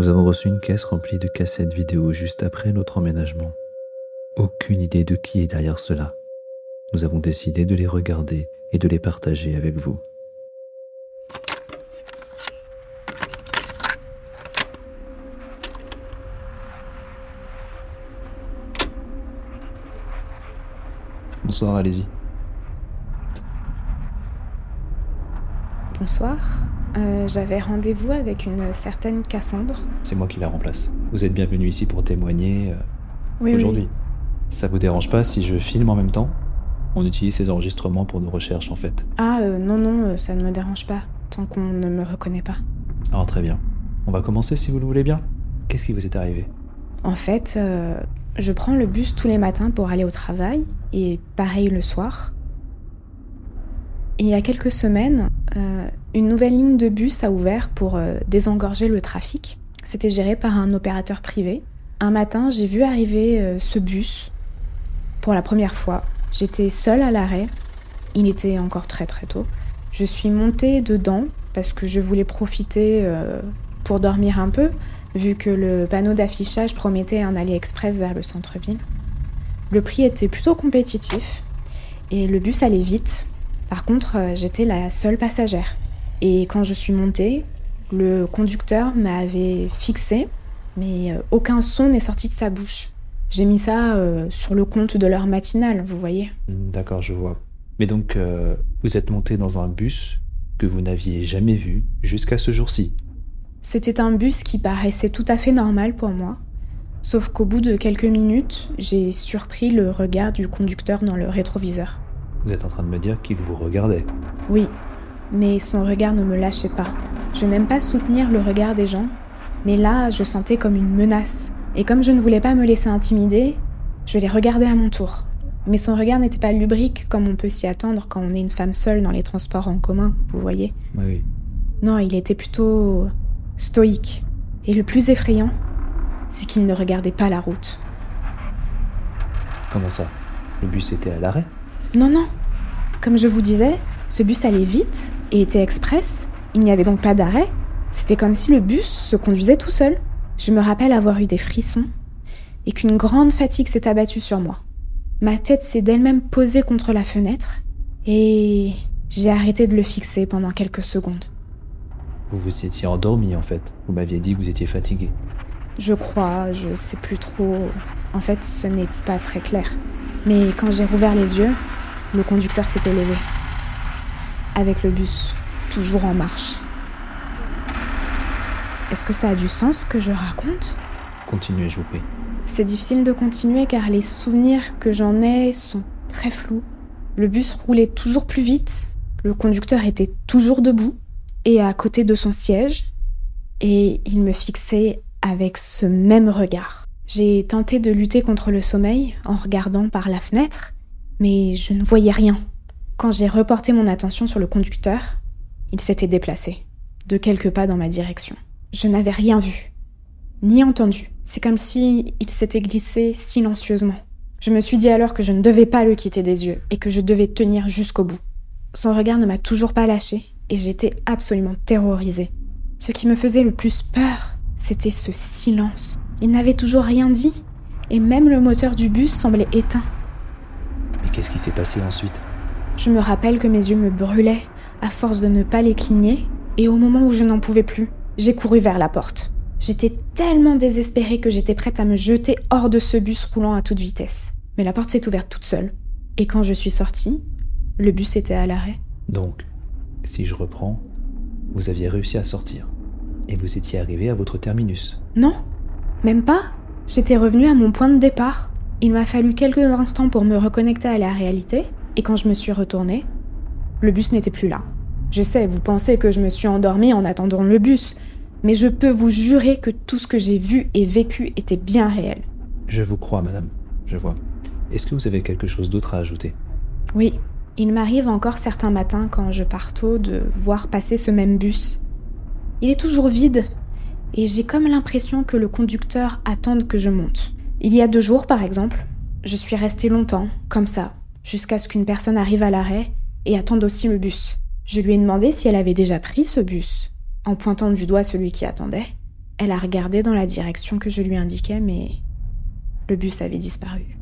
Nous avons reçu une caisse remplie de cassettes vidéo juste après notre emménagement. Aucune idée de qui est derrière cela. Nous avons décidé de les regarder et de les partager avec vous. Bonsoir, allez-y. Bonsoir. Euh, J'avais rendez-vous avec une certaine Cassandre. C'est moi qui la remplace. Vous êtes bienvenu ici pour témoigner euh, Oui, aujourd'hui. Ça vous dérange pas si je filme en même temps? On utilise ces enregistrements pour nos recherches en fait. Ah euh, non, non, ça ne me dérange pas, tant qu'on ne me reconnaît pas. Ah très bien. On va commencer si vous le voulez bien. Qu'est-ce qui vous est arrivé? En fait, je prends le bus tous les matins pour aller au travail, et pareil le soir. Il y a quelques semaines, une nouvelle ligne de bus a ouvert pour euh, désengorger le trafic. C'était géré par un opérateur privé. Un matin, j'ai vu arriver euh, ce bus pour la première fois. J'étais seule à l'arrêt. Il était encore très très tôt. Je suis montée dedans parce que je voulais profiter euh, pour dormir un peu, vu que le panneau d'affichage promettait un aller express vers le centre-ville. Le prix était plutôt compétitif et le bus allait vite. Par contre, euh, j'étais la seule passagère. Et quand je suis montée, le conducteur m'avait fixé, mais euh, aucun son n'est sorti de sa bouche. J'ai mis ça euh, sur le compte de l'heure matinale, vous voyez. D'accord, je vois. Mais donc, euh, vous êtes monté dans un bus que vous n'aviez jamais vu jusqu'à ce jour-ci. C'était un bus qui paraissait tout à fait normal pour moi. Sauf qu'au bout de quelques minutes, j'ai surpris le regard du conducteur dans le rétroviseur. Vous êtes en train de me dire qu'il vous regardait. Oui, mais son regard ne me lâchait pas. Je n'aime pas soutenir le regard des gens, mais là, je sentais comme une menace. Et comme je ne voulais pas me laisser intimider, je l'ai regardé à mon tour. Mais son regard n'était pas lubrique comme on peut s'y attendre quand on est une femme seule dans les transports en commun, vous voyez. Oui, oui. Non, il était plutôt stoïque. Et le plus effrayant, c'est qu'il ne regardait pas la route. Comment ça? Le bus était à l'arrêt? Non, non. Comme je vous disais, ce bus allait vite et était express. Il n'y avait donc pas d'arrêt. C'était comme si le bus se conduisait tout seul. Je me rappelle avoir eu des frissons et qu'une grande fatigue s'est abattue sur moi. Ma tête s'est d'elle-même posée contre la fenêtre et j'ai arrêté de le fixer pendant quelques secondes. Vous vous étiez endormi en fait. Vous m'aviez dit que vous étiez fatigué. Je crois, je sais plus trop. En fait, ce n'est pas très clair. Mais quand j'ai rouvert les yeux, le conducteur s'était levé. Avec le bus toujours en marche. Est-ce que ça a du sens ce que je raconte? Continuez, je vous prie. C'est difficile de continuer car les souvenirs que j'en ai sont très flous. Le bus roulait toujours plus vite, le conducteur était toujours debout et à côté de son siège, et il me fixait avec ce même regard. J'ai tenté de lutter contre le sommeil en regardant par la fenêtre, mais je ne voyais rien. Quand j'ai reporté mon attention sur le conducteur, il s'était déplacé, de quelques pas dans ma direction. Je n'avais rien vu, ni entendu. C'est comme si il s'était glissé silencieusement. Je me suis dit alors que je ne devais pas le quitter des yeux et que je devais tenir jusqu'au bout. Son regard ne m'a toujours pas lâché et j'étais absolument terrorisée. Ce qui me faisait le plus peur, c'était ce silence. Il n'avait toujours rien dit et même le moteur du bus semblait éteint. Mais qu'est-ce qui s'est passé ensuite? Je me rappelle que mes yeux me brûlaient à force de ne pas les cligner et au moment où je n'en pouvais plus, j'ai couru vers la porte. J'étais tellement désespérée que j'étais prête à me jeter hors de ce bus roulant à toute vitesse. Mais la porte s'est ouverte toute seule. Et quand je suis sortie, le bus était à l'arrêt. Donc, si je reprends, vous aviez réussi à sortir. Et vous étiez arrivé à votre terminus. Non, même pas. J'étais revenue à mon point de départ. Il m'a fallu quelques instants pour me reconnecter à la réalité, et quand je me suis retournée, le bus n'était plus là. Je sais, vous pensez que je me suis endormie en attendant le bus, mais je peux vous jurer que tout ce que j'ai vu et vécu était bien réel. Je vous crois, madame. Je vois. Est-ce que vous avez quelque chose d'autre à ajouter? Oui, il m'arrive encore certains matins quand je pars tôt de voir passer ce même bus. Il est toujours vide et j'ai comme l'impression que le conducteur attend que je monte. Il y a deux jours, par exemple, je suis restée longtemps, comme ça, jusqu'à ce qu'une personne arrive à l'arrêt et attende aussi le bus. Je lui ai demandé si elle avait déjà pris ce bus, en pointant du doigt celui qui attendait. Elle a regardé dans la direction que je lui indiquais, mais le bus avait disparu.